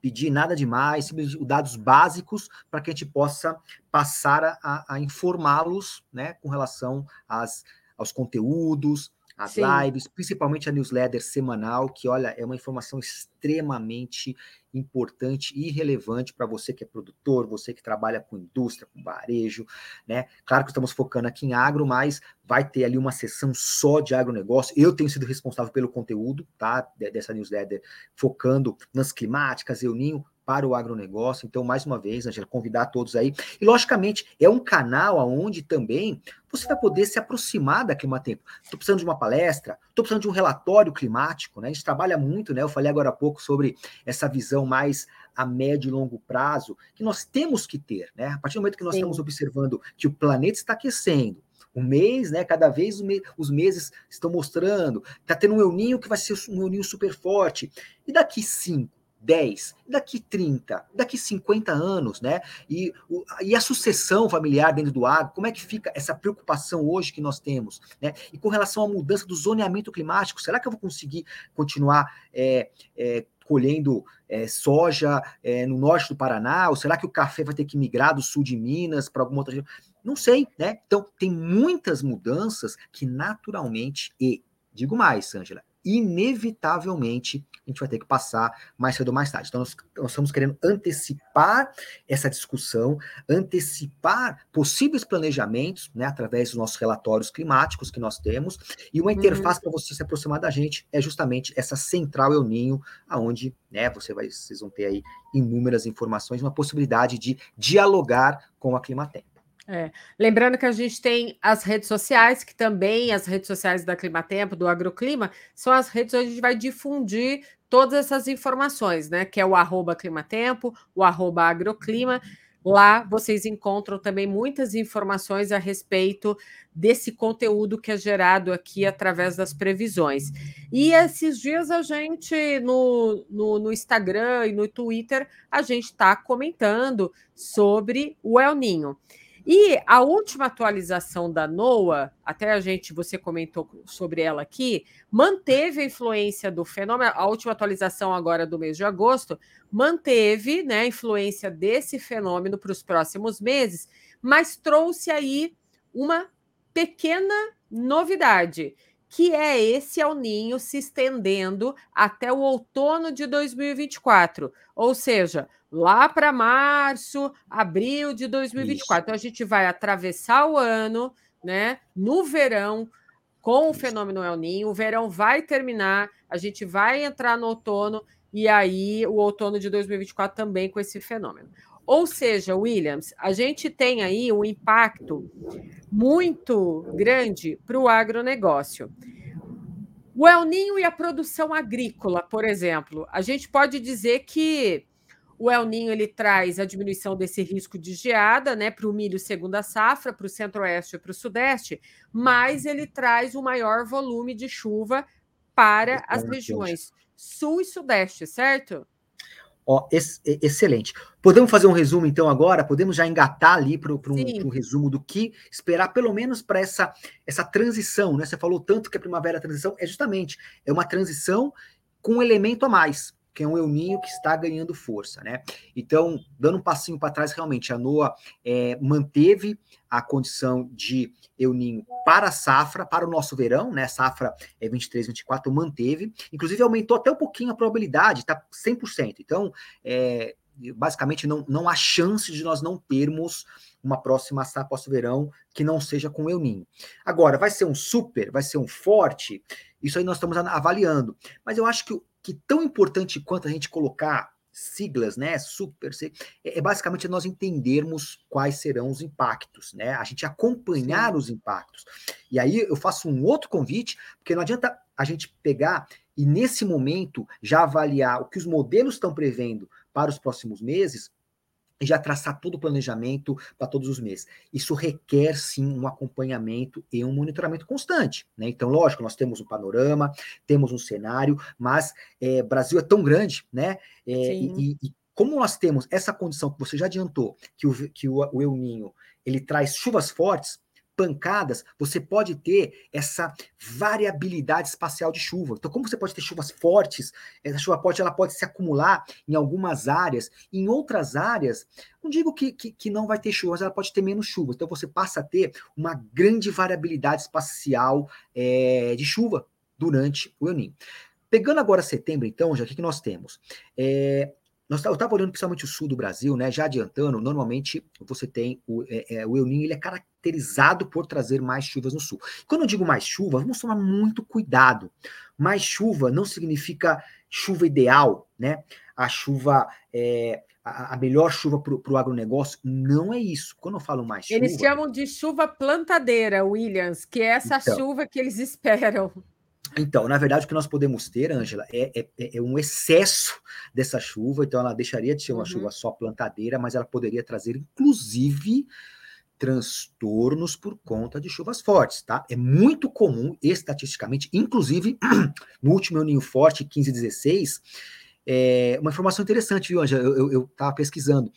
pedir nada demais, simplesmente dados básicos para que a gente possa passar a, a informá-los, né, com relação às, aos conteúdos, as Sim. lives, principalmente a newsletter semanal, que olha, é uma informação extremamente importante e relevante para você que é produtor, você que trabalha com indústria, com varejo, né? Claro que estamos focando aqui em agro, mas vai ter ali uma sessão só de agronegócio. Eu tenho sido responsável pelo conteúdo, tá? Dessa newsletter, focando nas climáticas, eu ninho, para o agronegócio. Então, mais uma vez, Angela, convidar todos aí. E, logicamente, é um canal onde também você vai poder se aproximar da Climatempo. Estou precisando de uma palestra, estou precisando de um relatório climático, né? A gente trabalha muito, né? Eu falei agora há pouco sobre essa visão mais a médio e longo prazo, que nós temos que ter, né? A partir do momento que nós Sim. estamos observando que o planeta está aquecendo, um mês, né? Cada vez os meses estão mostrando, está tendo um euninho que vai ser um euninho super forte. E daqui cinco, 10, daqui 30, daqui 50 anos, né? E, o, e a sucessão familiar dentro do agro, como é que fica essa preocupação hoje que nós temos, né? E com relação à mudança do zoneamento climático, será que eu vou conseguir continuar é, é, colhendo é, soja é, no norte do Paraná? Ou será que o café vai ter que migrar do sul de Minas para alguma outra região? Não sei, né? Então, tem muitas mudanças que naturalmente, e digo mais, Ângela, inevitavelmente a gente vai ter que passar mais cedo ou mais tarde. Então, nós, nós estamos querendo antecipar essa discussão, antecipar possíveis planejamentos, né, através dos nossos relatórios climáticos que nós temos, e uma interface uhum. para você se aproximar da gente é justamente essa central El Ninho, aonde né, você vai, vocês vão ter aí inúmeras informações, uma possibilidade de dialogar com a Climatempo. É. Lembrando que a gente tem as redes sociais, que também as redes sociais da Climatempo, do Agroclima, são as redes onde a gente vai difundir todas essas informações, né? Que é o arroba Climatempo, o arroba Agroclima. Lá vocês encontram também muitas informações a respeito desse conteúdo que é gerado aqui através das previsões. E esses dias a gente, no, no, no Instagram e no Twitter, a gente está comentando sobre o El Ninho. E a última atualização da NOAA, até a gente, você comentou sobre ela aqui, manteve a influência do fenômeno, a última atualização agora do mês de agosto, manteve né, a influência desse fenômeno para os próximos meses, mas trouxe aí uma pequena novidade, que é esse El Ninho se estendendo até o outono de 2024. Ou seja, lá para março, abril de 2024. Isso. Então a gente vai atravessar o ano, né, no verão com o fenômeno El Ninho. O verão vai terminar, a gente vai entrar no outono e aí o outono de 2024 também com esse fenômeno. Ou seja, Williams, a gente tem aí um impacto muito grande para o agronegócio. O El Ninho e a produção agrícola, por exemplo, a gente pode dizer que o El Ninho ele traz a diminuição desse risco de geada, né, para o milho segunda safra, para o centro-oeste e para o sudeste, mas ele traz um maior volume de chuva para as regiões sul e sudeste, certo? Ó, ex excelente. Podemos fazer um resumo, então, agora? Podemos já engatar ali para um, um, resumo do que esperar, pelo menos para essa, essa transição, né? Você falou tanto que a primavera transição é justamente é uma transição com um elemento a mais que é um euninho que está ganhando força, né? Então, dando um passinho para trás, realmente, a NOA é, manteve a condição de euninho para a safra, para o nosso verão, né? Safra é 23, 24, manteve. Inclusive, aumentou até um pouquinho a probabilidade, tá 100%. Então, é, basicamente, não, não há chance de nós não termos uma próxima safra pós-verão que não seja com El Ninho. Agora, vai ser um super, vai ser um forte, isso aí nós estamos avaliando. Mas eu acho que que tão importante quanto a gente colocar siglas, né, super, é, é basicamente nós entendermos quais serão os impactos, né, a gente acompanhar Sim. os impactos. E aí eu faço um outro convite, porque não adianta a gente pegar e nesse momento já avaliar o que os modelos estão prevendo para os próximos meses, já traçar todo o planejamento para todos os meses. Isso requer sim um acompanhamento e um monitoramento constante. Né? Então, lógico, nós temos um panorama, temos um cenário, mas é, Brasil é tão grande, né? É, e, e, como nós temos essa condição que você já adiantou, que o, que o, o El Ninho ele traz chuvas fortes, pancadas, você pode ter essa variabilidade espacial de chuva. Então, como você pode ter chuvas fortes, essa chuva forte ela pode se acumular em algumas áreas, em outras áreas, não digo que, que, que não vai ter chuva, mas ela pode ter menos chuva. Então, você passa a ter uma grande variabilidade espacial é, de chuva durante o El Niño. Pegando agora setembro, então, já o que, que nós temos? É, nós, eu estava olhando principalmente o sul do Brasil, né? Já adiantando, normalmente você tem o, é, é, o El Niño, ele é caracterizado por trazer mais chuvas no sul. Quando eu digo mais chuva, vamos tomar muito cuidado. Mais chuva não significa chuva ideal, né? A chuva é, a, melhor chuva para o agronegócio. Não é isso. Quando eu falo mais chuva. Eles chamam de chuva plantadeira, Williams, que é essa então, chuva que eles esperam. Então, na verdade, o que nós podemos ter, Ângela, é, é, é, um excesso dessa chuva. Então, ela deixaria de ser uma uhum. chuva só plantadeira, mas ela poderia trazer, inclusive, transtornos por conta de chuvas fortes, tá? É muito comum, estatisticamente, inclusive no último El Ninho Forte, 15 e 16, é, uma informação interessante, viu, Ângela? Eu estava pesquisando.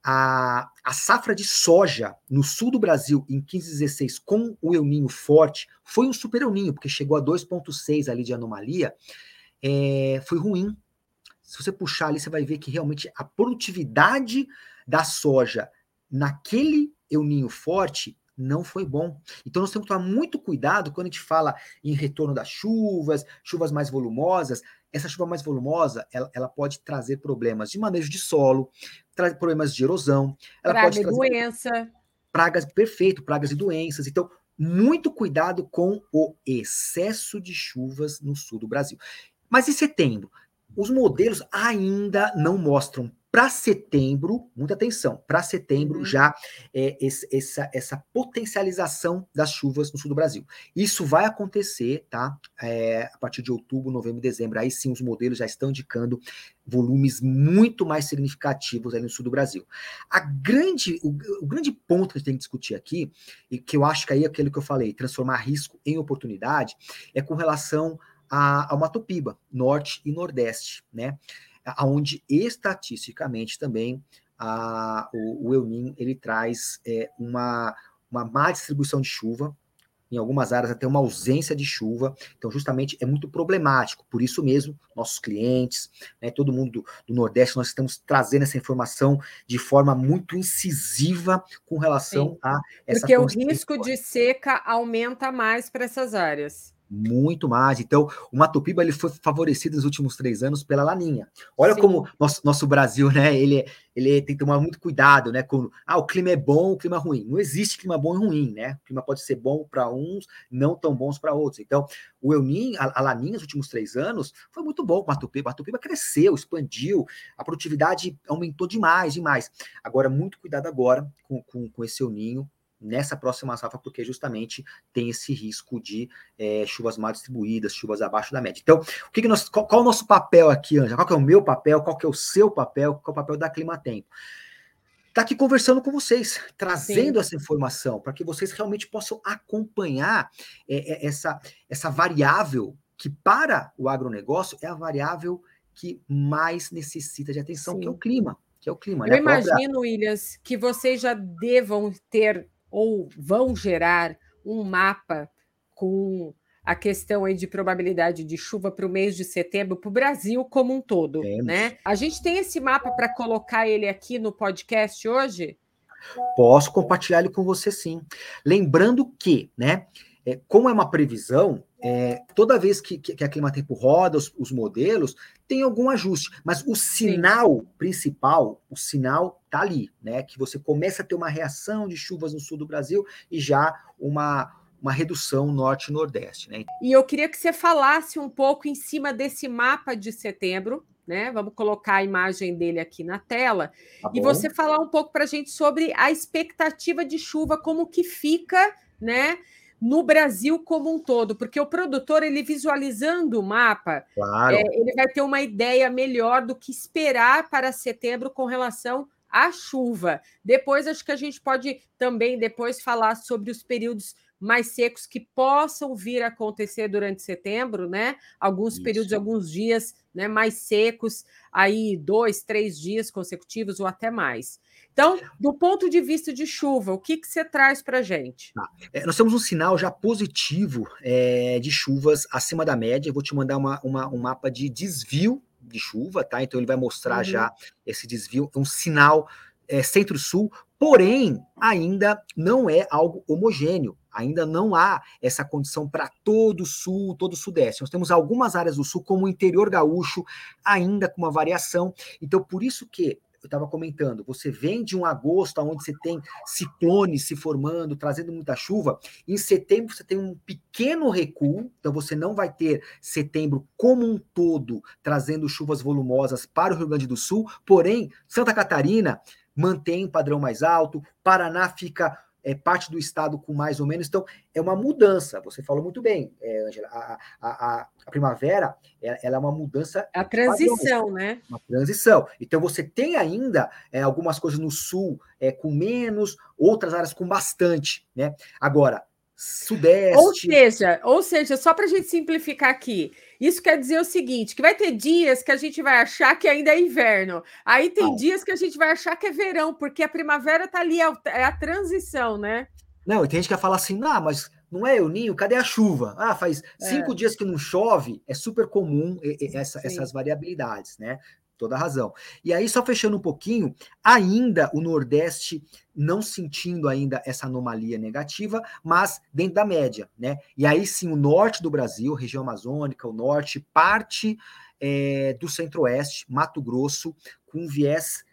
A, a safra de soja no sul do Brasil em 1516 com o El Ninho forte foi um super El Ninho, porque chegou a 2,6 ali de anomalia, é, foi ruim. Se você puxar ali, você vai ver que realmente a produtividade da soja naquele El Ninho forte não foi bom. Então nós temos que tomar muito cuidado quando a gente fala em retorno das chuvas, chuvas mais volumosas. Essa chuva mais volumosa, ela, ela pode trazer problemas de manejo de solo, problemas de erosão, ela Praga pode trazer doença. pragas, perfeito, pragas e doenças. Então, muito cuidado com o excesso de chuvas no sul do Brasil. Mas em setembro, os modelos ainda não mostram para setembro, muita atenção, para setembro uhum. já é, esse, essa, essa potencialização das chuvas no sul do Brasil. Isso vai acontecer, tá? É, a partir de outubro, novembro, dezembro. Aí sim os modelos já estão indicando volumes muito mais significativos aí no sul do Brasil. A grande, o, o grande ponto que a gente tem que discutir aqui, e que eu acho que aí é aquilo que eu falei, transformar risco em oportunidade, é com relação a, ao Mato Piba, norte e nordeste, né? Aonde estatisticamente também a, o, o El Ninho ele traz é, uma, uma má distribuição de chuva, em algumas áreas até uma ausência de chuva, então justamente é muito problemático, por isso mesmo, nossos clientes, né, todo mundo do, do, Nordeste, nós estamos trazendo essa informação de forma muito incisiva com relação Sim. a essa... Porque o risco de seca aumenta mais para essas áreas muito mais. Então, o Mato Piba ele foi favorecido nos últimos três anos pela Laninha. Olha Sim. como nosso, nosso Brasil, né? Ele, ele tem que tomar muito cuidado, né? Com ah, o clima é bom, o clima é ruim. Não existe clima bom e ruim, né? O clima pode ser bom para uns, não tão bons para outros. Então, o El Ninho, a, a Laninha, nos últimos três anos, foi muito bom com o Mato Piba. O Mato Piba cresceu, expandiu, a produtividade aumentou demais, demais. Agora, muito cuidado agora com, com, com esse El Ninho nessa próxima safra, porque justamente tem esse risco de é, chuvas mal distribuídas, chuvas abaixo da média. Então, o que, que nós, qual, qual, é o nosso papel aqui, Anja? Qual é o meu papel? Qual é o seu papel? Qual é o papel da Climatempo? Está aqui conversando com vocês, trazendo Sim. essa informação para que vocês realmente possam acompanhar é, é, essa, essa variável que, para o agronegócio, é a variável que mais necessita de atenção, Sim. que é o clima. Que é o clima. Eu né? imagino, própria... Williams, que vocês já devam ter ou vão gerar um mapa com a questão aí de probabilidade de chuva para o mês de setembro para o Brasil como um todo, Temos. né? A gente tem esse mapa para colocar ele aqui no podcast hoje? Posso compartilhar ele com você sim. Lembrando que, né, é, como é uma previsão, é, toda vez que, que, que a Climatempo roda os, os, modelos, tem algum ajuste, mas o sinal Sim. principal, o sinal tá ali, né? Que você começa a ter uma reação de chuvas no sul do Brasil e já uma, uma redução norte e nordeste, né? E eu queria que você falasse um pouco em cima desse mapa de setembro, né? Vamos colocar a imagem dele aqui na tela tá e você falar um pouco para a gente sobre a expectativa de chuva, como que fica, né? No Brasil como um todo, porque o produtor, ele visualizando o mapa, claro. é, ele vai ter uma ideia melhor do que esperar para setembro com relação à chuva. Depois, acho que a gente pode também depois falar sobre os períodos mais secos que possam vir a acontecer durante setembro, né? Alguns Isso. períodos, alguns dias né, mais secos, aí dois, três dias consecutivos ou até mais. Então, do ponto de vista de chuva, o que, que você traz para a gente? Tá. É, nós temos um sinal já positivo é, de chuvas acima da média. Eu vou te mandar uma, uma, um mapa de desvio de chuva, tá? Então ele vai mostrar uhum. já esse desvio, um sinal é, centro-sul, porém ainda não é algo homogêneo. Ainda não há essa condição para todo o sul, todo o sudeste. Nós temos algumas áreas do sul, como o interior gaúcho, ainda com uma variação. Então, por isso que eu estava comentando, você vem de um agosto onde você tem ciclones se formando, trazendo muita chuva, em setembro você tem um pequeno recuo, então você não vai ter setembro como um todo trazendo chuvas volumosas para o Rio Grande do Sul, porém, Santa Catarina mantém um padrão mais alto, Paraná fica é, parte do estado com mais ou menos. Então, é uma mudança. Você falou muito bem, é, Angela. A, a, a, primavera ela é uma mudança. A transição, padrão, né? Uma transição. Então, você tem ainda é, algumas coisas no sul é, com menos, outras áreas com bastante. Né? Agora, Sudeste. Ou seja, ou seja, só para a gente simplificar aqui, isso quer dizer o seguinte: que vai ter dias que a gente vai achar que ainda é inverno, aí tem ah. dias que a gente vai achar que é verão, porque a primavera está ali, é, é a transição, né? Não, e tem gente que vai falar assim, não, mas não é o ninho, cadê a chuva? Ah, faz é. cinco dias que não chove, é super comum essa, essas variabilidades, né? Toda razão. E aí, só fechando um pouquinho, ainda o Nordeste não sentindo ainda essa anomalia negativa, mas dentro da média, né? E aí sim, o norte do Brasil, região amazônica, o norte, parte é, do centro-oeste, Mato Grosso, com viés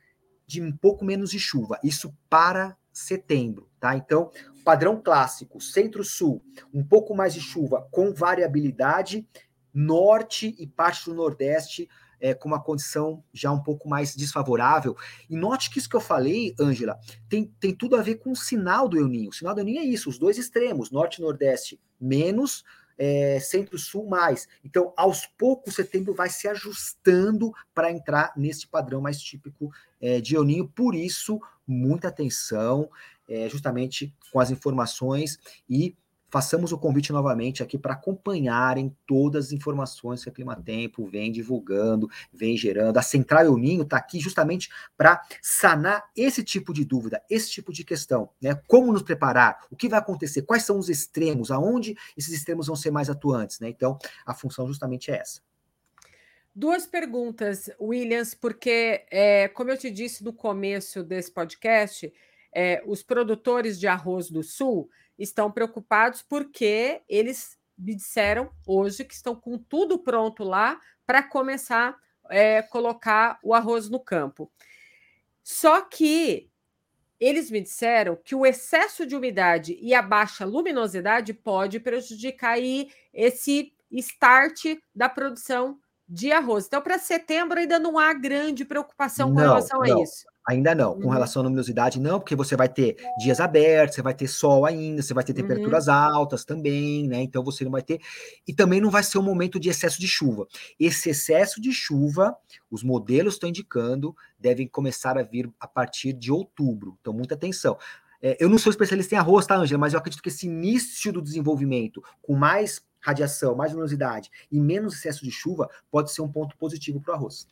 de um pouco menos de chuva. Isso para setembro, tá? Então, padrão clássico, centro-sul, um pouco mais de chuva com variabilidade, norte e parte do nordeste é, com uma condição já um pouco mais desfavorável. E note que isso que eu falei, Ângela, tem, tem tudo a ver com o sinal do El Ninho. O sinal do El Ninho é isso, os dois extremos, norte e nordeste menos, é, centro-sul mais. Então, aos poucos, setembro vai se ajustando para entrar nesse padrão mais típico é, de El Ninho. Por isso, muita atenção, é, justamente com as informações e façamos o convite novamente aqui para acompanharem todas as informações que a Climatempo vem divulgando, vem gerando. A Central El Ninho está aqui justamente para sanar esse tipo de dúvida, esse tipo de questão, né? Como nos preparar, o que vai acontecer, quais são os extremos, aonde esses extremos vão ser mais atuantes, né? Então, a função justamente é essa. Duas perguntas, Williams, porque, é, como eu te disse no começo desse podcast, é, os produtores de arroz do Sul estão preocupados porque eles me disseram hoje que estão com tudo pronto lá para começar a é, colocar o arroz no campo. Só que eles me disseram que o excesso de umidade e a baixa luminosidade pode prejudicar aí esse start da produção de arroz. Então, para setembro ainda não há grande preocupação com relação não. a isso. Ainda não. Com uhum. relação à luminosidade, não, porque você vai ter dias abertos, você vai ter sol ainda, você vai ter temperaturas uhum. altas também, né? Então você não vai ter. E também não vai ser um momento de excesso de chuva. Esse excesso de chuva, os modelos estão indicando, devem começar a vir a partir de outubro. Então, muita atenção. É, eu não sou especialista em arroz, tá, Angela? Mas eu acredito que esse início do desenvolvimento, com mais radiação, mais luminosidade e menos excesso de chuva, pode ser um ponto positivo para o arroz.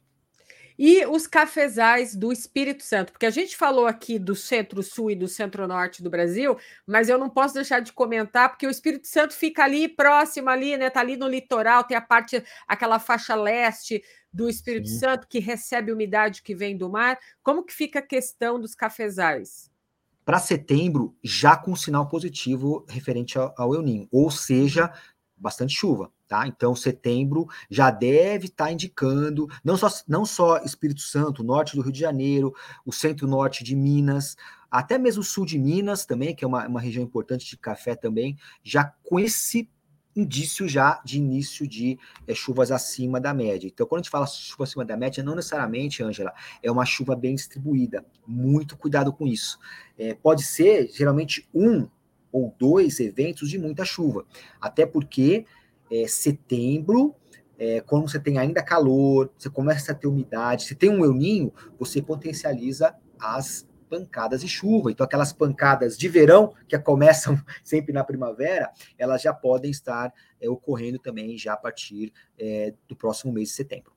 E os cafezais do Espírito Santo, porque a gente falou aqui do centro-sul e do centro-norte do Brasil, mas eu não posso deixar de comentar, porque o Espírito Santo fica ali próximo ali, né? Tá ali no litoral, tem a parte, aquela faixa leste do Espírito Sim. Santo que recebe umidade que vem do mar. Como que fica a questão dos cafezais? Para setembro, já com sinal positivo referente ao, ao El Ninho, ou seja, bastante chuva, tá? Então, setembro já deve estar tá indicando, não só, não só Espírito Santo, norte do Rio de Janeiro, o centro-norte de Minas, até mesmo o sul de Minas também, que é uma, uma região importante de café também, já com esse indício já de início de é, chuvas acima da média. Então, quando a gente fala chuva acima da média, não necessariamente, Ângela, é uma chuva bem distribuída. Muito cuidado com isso. É, pode ser, geralmente, um ou dois eventos de muita chuva. Até porque é, setembro, é, quando você tem ainda calor, você começa a ter umidade, se tem um euninho, você potencializa as pancadas de chuva. Então, aquelas pancadas de verão, que começam sempre na primavera, elas já podem estar é, ocorrendo também já a partir é, do próximo mês de setembro.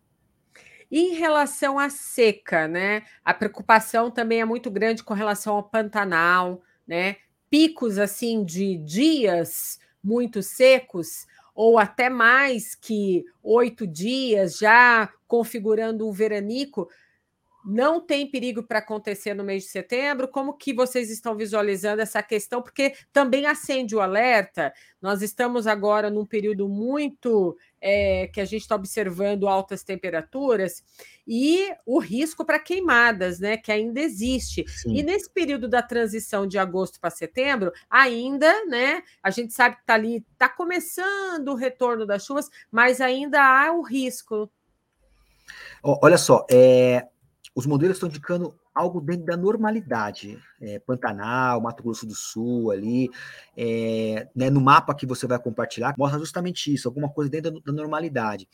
E em relação à seca, né? A preocupação também é muito grande com relação ao Pantanal, né? picos assim de dias muito secos, ou até mais que oito dias, já configurando um veranico, não tem perigo para acontecer no mês de setembro? Como que vocês estão visualizando essa questão? Porque também acende o alerta. Nós estamos agora num período muito é, que a gente está observando altas temperaturas e o risco para queimadas, né? Que ainda existe. Sim. E nesse período da transição de agosto para setembro, ainda, né? A gente sabe que está ali, está começando o retorno das chuvas, mas ainda há o risco. Olha só, é, os modelos estão indicando algo dentro da normalidade. É, Pantanal, Mato Grosso do Sul, ali, é, né, no mapa que você vai compartilhar, mostra justamente isso, alguma coisa dentro da, da normalidade.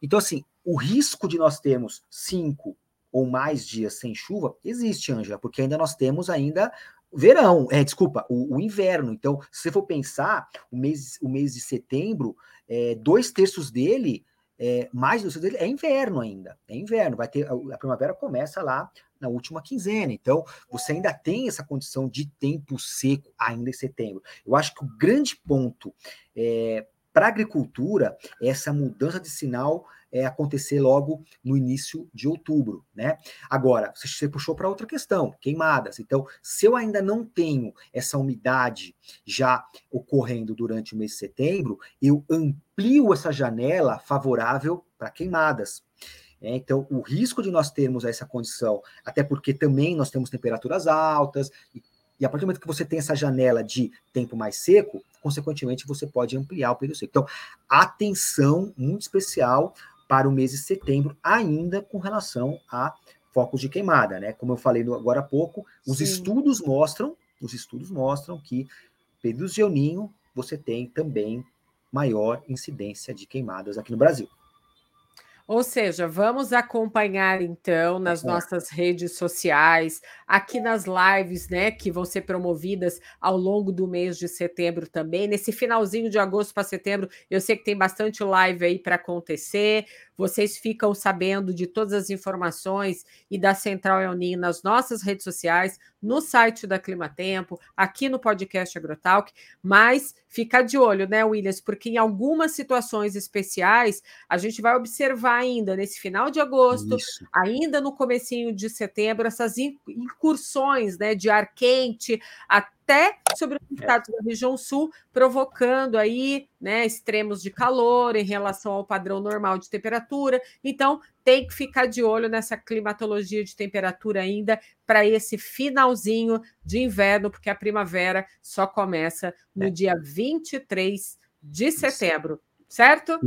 Então, assim, o risco de nós termos cinco ou mais dias sem chuva existe, Ângela, porque ainda nós temos ainda verão, é, desculpa, o, o, inverno. Então, se você for pensar, o mês, o mês de setembro, é, dois terços dele é, mais do dele é inverno ainda. É inverno. Vai ter a, primavera começa lá na última quinzena. Então, você ainda tem essa condição de tempo seco ainda em setembro. Eu acho que o grande ponto é, para a agricultura essa mudança de sinal é, acontecer logo no início de outubro, né? Agora, você puxou para outra questão, queimadas. Então, se eu ainda não tenho essa umidade já ocorrendo durante o mês de setembro, eu amplio essa janela favorável para queimadas. É, então, o risco de nós termos essa condição, até porque também nós temos temperaturas altas, e, e a partir do momento que você tem essa janela de tempo mais seco, consequentemente você pode ampliar o período seco. Então, atenção muito especial para o mês de setembro, ainda com relação a focos de queimada, né? Como eu falei agora há pouco, os Sim. estudos mostram, os estudos mostram que períodos de El Ninho você tem também maior incidência de queimadas aqui no Brasil. Ou seja, vamos acompanhar então nas é. nossas redes sociais, aqui nas lives, né, que vão ser promovidas ao longo do mês de setembro também. Nesse finalzinho de agosto para setembro, eu sei que tem bastante live aí para acontecer. Vocês ficam sabendo de todas as informações e da Central El nas nossas redes sociais, no site da Climatempo, aqui no podcast Agrotalk, mas fica de olho, né, Williams? Porque em algumas situações especiais, a gente vai observar ainda nesse final de agosto, Isso. ainda no comecinho de setembro, essas incursões né, de ar quente, até sobre os estados da região sul, provocando aí né, extremos de calor em relação ao padrão normal de temperatura. Então, tem que ficar de olho nessa climatologia de temperatura ainda para esse finalzinho de inverno, porque a primavera só começa no é. dia 23 de setembro, certo?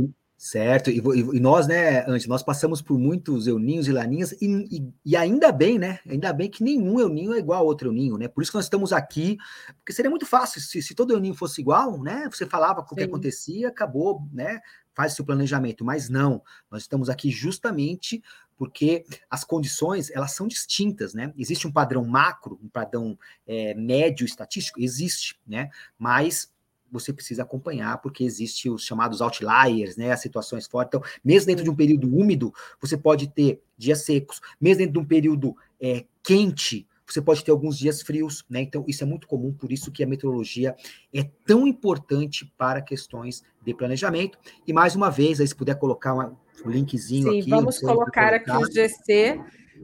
Certo, e, e, nós, né, antes, nós passamos por muitos euninhos e laninhas, e, e, e, ainda bem, né? Ainda bem que nenhum euninho é igual a outro euninho, né? Por isso que nós estamos aqui, porque seria muito fácil, se, se todo euninho fosse igual, né? Você falava o que acontecia, acabou, né? Faz seu planejamento, mas não, nós estamos aqui justamente porque as condições elas são distintas, né? Existe um padrão macro, um padrão é, médio estatístico, existe, né? Mas você precisa acompanhar, porque existe os chamados outliers, né, as situações fortes. Então, mesmo dentro de um período úmido, você pode ter dias secos, mesmo dentro de um período é, quente, você pode ter alguns dias frios, né? Então, isso é muito comum, por isso que a meteorologia é tão importante para questões de planejamento. E mais uma vez, aí se puder colocar uma, um linkzinho Sim, aqui. Vamos colocar aqui o GC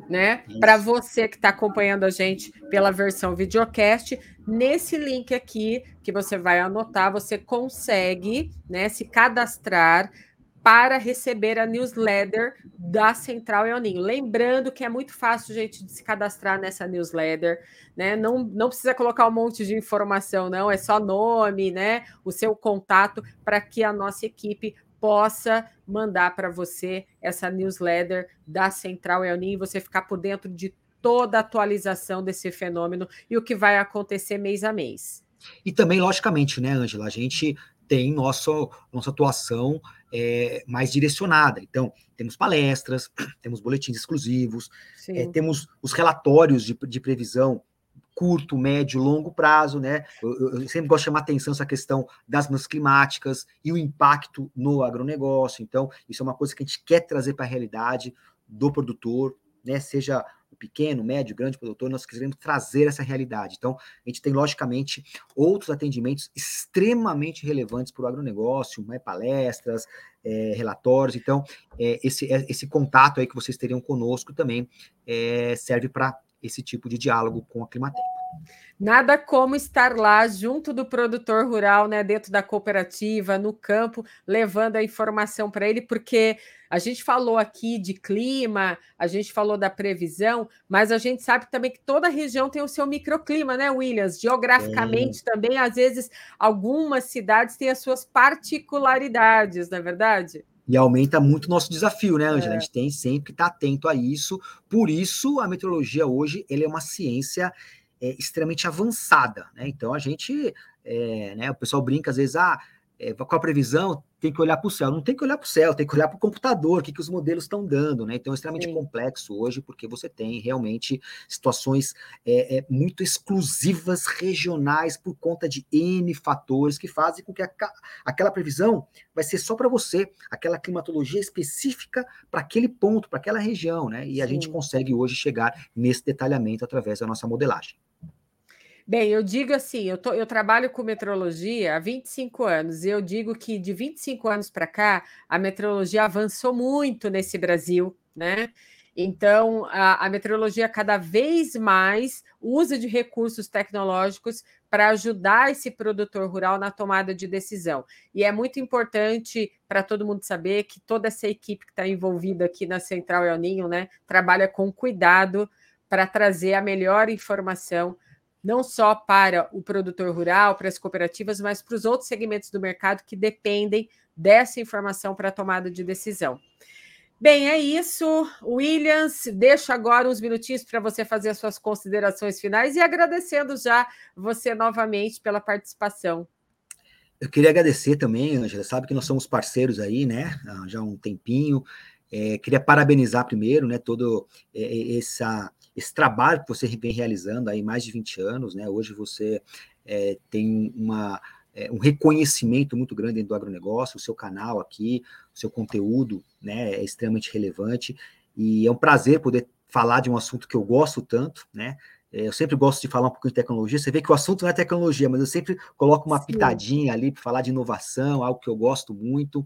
né? Para você que está acompanhando a gente pela versão videocast, nesse link aqui que você vai anotar, você consegue, né, se cadastrar para receber a newsletter da Central Eoninho. Lembrando que é muito fácil, gente, de se cadastrar nessa newsletter, né? Não, não precisa colocar um monte de informação, não, é só nome, né? O seu contato para que a nossa equipe possa mandar para você essa newsletter da Central El e você ficar por dentro de toda a atualização desse fenômeno e o que vai acontecer mês a mês. E também, logicamente, né, Angela, a gente tem nosso, nossa atuação é, mais direcionada. Então, temos palestras, temos boletins exclusivos, é, temos os relatórios de, de previsão curto, médio, longo prazo, né? Eu, eu, sempre gosto de chamar atenção essa questão das mudanças climáticas e o impacto no agronegócio. Então, isso é uma coisa que a gente quer trazer para a realidade do produtor, né? Seja o pequeno, médio, grande produtor, nós queremos trazer essa realidade. Então, a gente tem, logicamente, outros atendimentos extremamente relevantes para o agronegócio, né? palestras, é, relatórios. Então, é, esse, é, esse contato aí que vocês teriam conosco também é, serve para esse tipo de diálogo com a Climatempo. Nada como estar lá junto do produtor rural, né, dentro da cooperativa, no campo, levando a informação para ele, porque a gente falou aqui de clima, a gente falou da previsão, mas a gente sabe também que toda região tem o seu microclima, né, Williams? Geograficamente é. também, às vezes, algumas cidades têm as suas particularidades, não é verdade? E aumenta muito o nosso desafio, né, Angela? É. A gente tem sempre que estar atento a isso. Por isso, a meteorologia hoje ele é uma ciência é, extremamente avançada, né? Então a gente, é, né, o pessoal brinca às vezes, ah, é, qual a previsão? Tem que olhar para o céu. Não tem que olhar para o céu, tem que olhar para o computador, o que, que os modelos estão dando, né? Então é extremamente Sim. complexo hoje, porque você tem realmente situações é, é, muito exclusivas, regionais, por conta de N fatores que fazem com que a, aquela previsão vai ser só para você, aquela climatologia específica para aquele ponto, para aquela região, né? E Sim. a gente consegue hoje chegar nesse detalhamento através da nossa modelagem. Bem, eu digo assim, eu, tô, eu trabalho com metrologia há 25 anos, e eu digo que de 25 anos para cá, a metrologia avançou muito nesse Brasil, né? Então, a, a meteorologia cada vez mais usa de recursos tecnológicos para ajudar esse produtor rural na tomada de decisão. E é muito importante para todo mundo saber que toda essa equipe que está envolvida aqui na Central El Ninho, né, trabalha com cuidado para trazer a melhor informação não só para o produtor rural, para as cooperativas, mas para os outros segmentos do mercado que dependem dessa informação para a tomada de decisão. Bem, é isso. Williams, deixo agora uns minutinhos para você fazer as suas considerações finais e agradecendo já você novamente pela participação. Eu queria agradecer também, Angela. Sabe que nós somos parceiros aí, né? Já há um tempinho. É, queria parabenizar primeiro, né, todo é, essa, esse trabalho que você vem realizando aí mais de 20 anos, né? Hoje você é, tem uma, é, um reconhecimento muito grande dentro do agronegócio, o seu canal aqui, o seu conteúdo, né, é extremamente relevante e é um prazer poder falar de um assunto que eu gosto tanto, né? É, eu sempre gosto de falar um pouco de tecnologia. Você vê que o assunto não é tecnologia, mas eu sempre coloco uma Sim. pitadinha ali para falar de inovação, algo que eu gosto muito.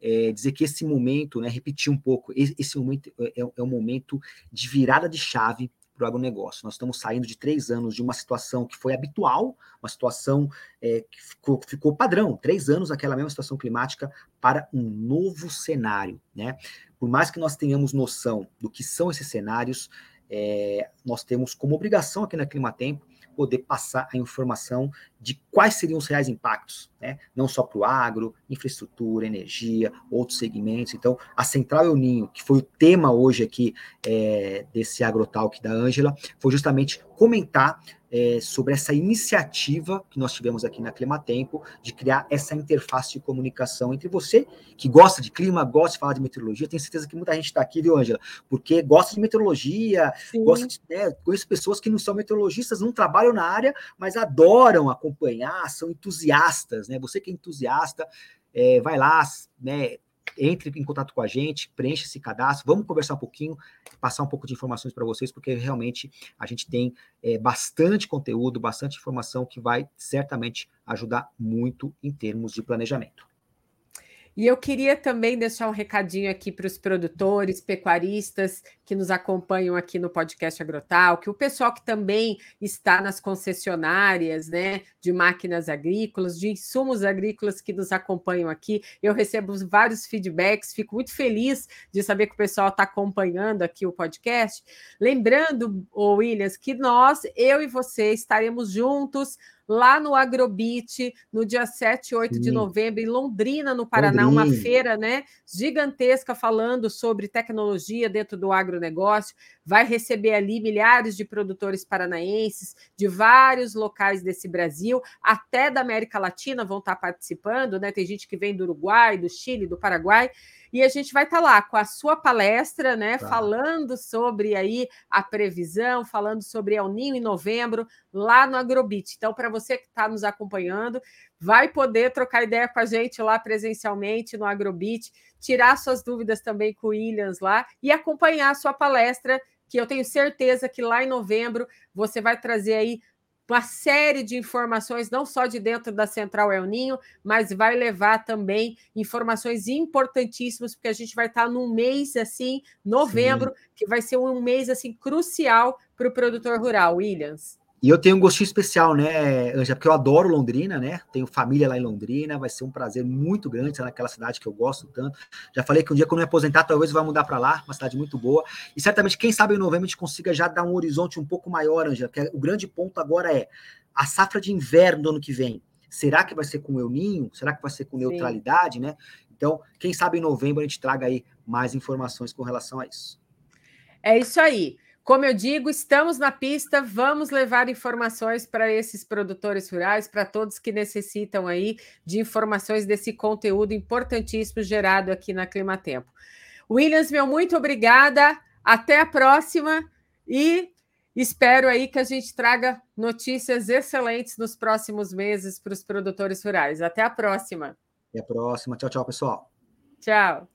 É, dizer que esse momento, né, repetir um pouco, esse momento é, é, é um momento de virada de chave para o agronegócio. Nós estamos saindo de três anos de uma situação que foi habitual, uma situação é, que ficou, ficou, padrão, três anos aquela mesma situação climática, para um novo cenário. Né? Por mais que nós tenhamos noção do que são esses cenários, é, nós temos como obrigação aqui na Climatempo poder passar a informação de quais seriam os reais impactos, né? não só para o agro, infraestrutura, energia, outros segmentos. Então, a Central El Ninho, que foi o tema hoje aqui é, desse AgroTalk da Ângela, foi justamente comentar é, sobre essa iniciativa que nós tivemos aqui na Climatempo de criar essa interface de comunicação entre você, que gosta de clima, gosta de falar de meteorologia. Tenho certeza que muita gente está aqui, viu, Ângela? Porque gosta de meteorologia, Sim. gosta de. Né, conheço pessoas que não são meteorologistas, não trabalham na área, mas adoram acompanhar, são entusiastas, né? Você que é entusiasta, é, vai lá, né? entre em contato com a gente, preencha esse cadastro, vamos conversar um pouquinho, passar um pouco de informações para vocês, porque realmente a gente tem é, bastante conteúdo, bastante informação que vai certamente ajudar muito em termos de planejamento. E eu queria também deixar um recadinho aqui para os produtores, pecuaristas que nos acompanham aqui no podcast Agrotal, que o pessoal que também está nas concessionárias né, de máquinas agrícolas, de insumos agrícolas que nos acompanham aqui. Eu recebo vários feedbacks, fico muito feliz de saber que o pessoal está acompanhando aqui o podcast. Lembrando, Williams, que nós, eu e você, estaremos juntos lá no Agrobit, no dia 7 e 8 Sim. de novembro, em Londrina, no Paraná, Londrina. uma feira né, gigantesca falando sobre tecnologia dentro do agronegócio. Vai receber ali milhares de produtores paranaenses de vários locais desse Brasil, até da América Latina vão estar participando, né? Tem gente que vem do Uruguai, do Chile, do Paraguai. E a gente vai estar lá com a sua palestra, né? Tá. Falando sobre aí a previsão, falando sobre El Ninho em novembro, lá no Agrobit. Então, para você que está nos acompanhando, vai poder trocar ideia com a gente lá presencialmente no Agrobit, tirar suas dúvidas também com o Williams lá e acompanhar a sua palestra, que eu tenho certeza que lá em novembro você vai trazer aí uma série de informações, não só de dentro da Central El Ninho, mas vai levar também informações importantíssimas, porque a gente vai estar num mês assim, novembro, Sim. que vai ser um mês assim crucial para o produtor rural, Williams. E eu tenho um gostinho especial, né, Anja, porque eu adoro Londrina, né? Tenho família lá em Londrina, vai ser um prazer muito grande estar naquela cidade que eu gosto tanto. Já falei que um dia, quando eu me aposentar, talvez eu vá mudar para lá, uma cidade muito boa. E certamente, quem sabe em novembro a gente consiga já dar um horizonte um pouco maior, Anja, que é, o grande ponto agora é a safra de inverno do ano que vem. Será que vai ser com El Ninho? Será que vai ser com neutralidade, Sim. né? Então, quem sabe em novembro a gente traga aí mais informações com relação a isso. É isso aí. Como eu digo, estamos na pista, vamos levar informações para esses produtores rurais, para todos que necessitam aí de informações desse conteúdo importantíssimo gerado aqui na Climatempo. Williams, meu muito obrigada, até a próxima e espero aí que a gente traga notícias excelentes nos próximos meses para os produtores rurais. Até a próxima. Até a próxima. Tchau, tchau, pessoal. Tchau.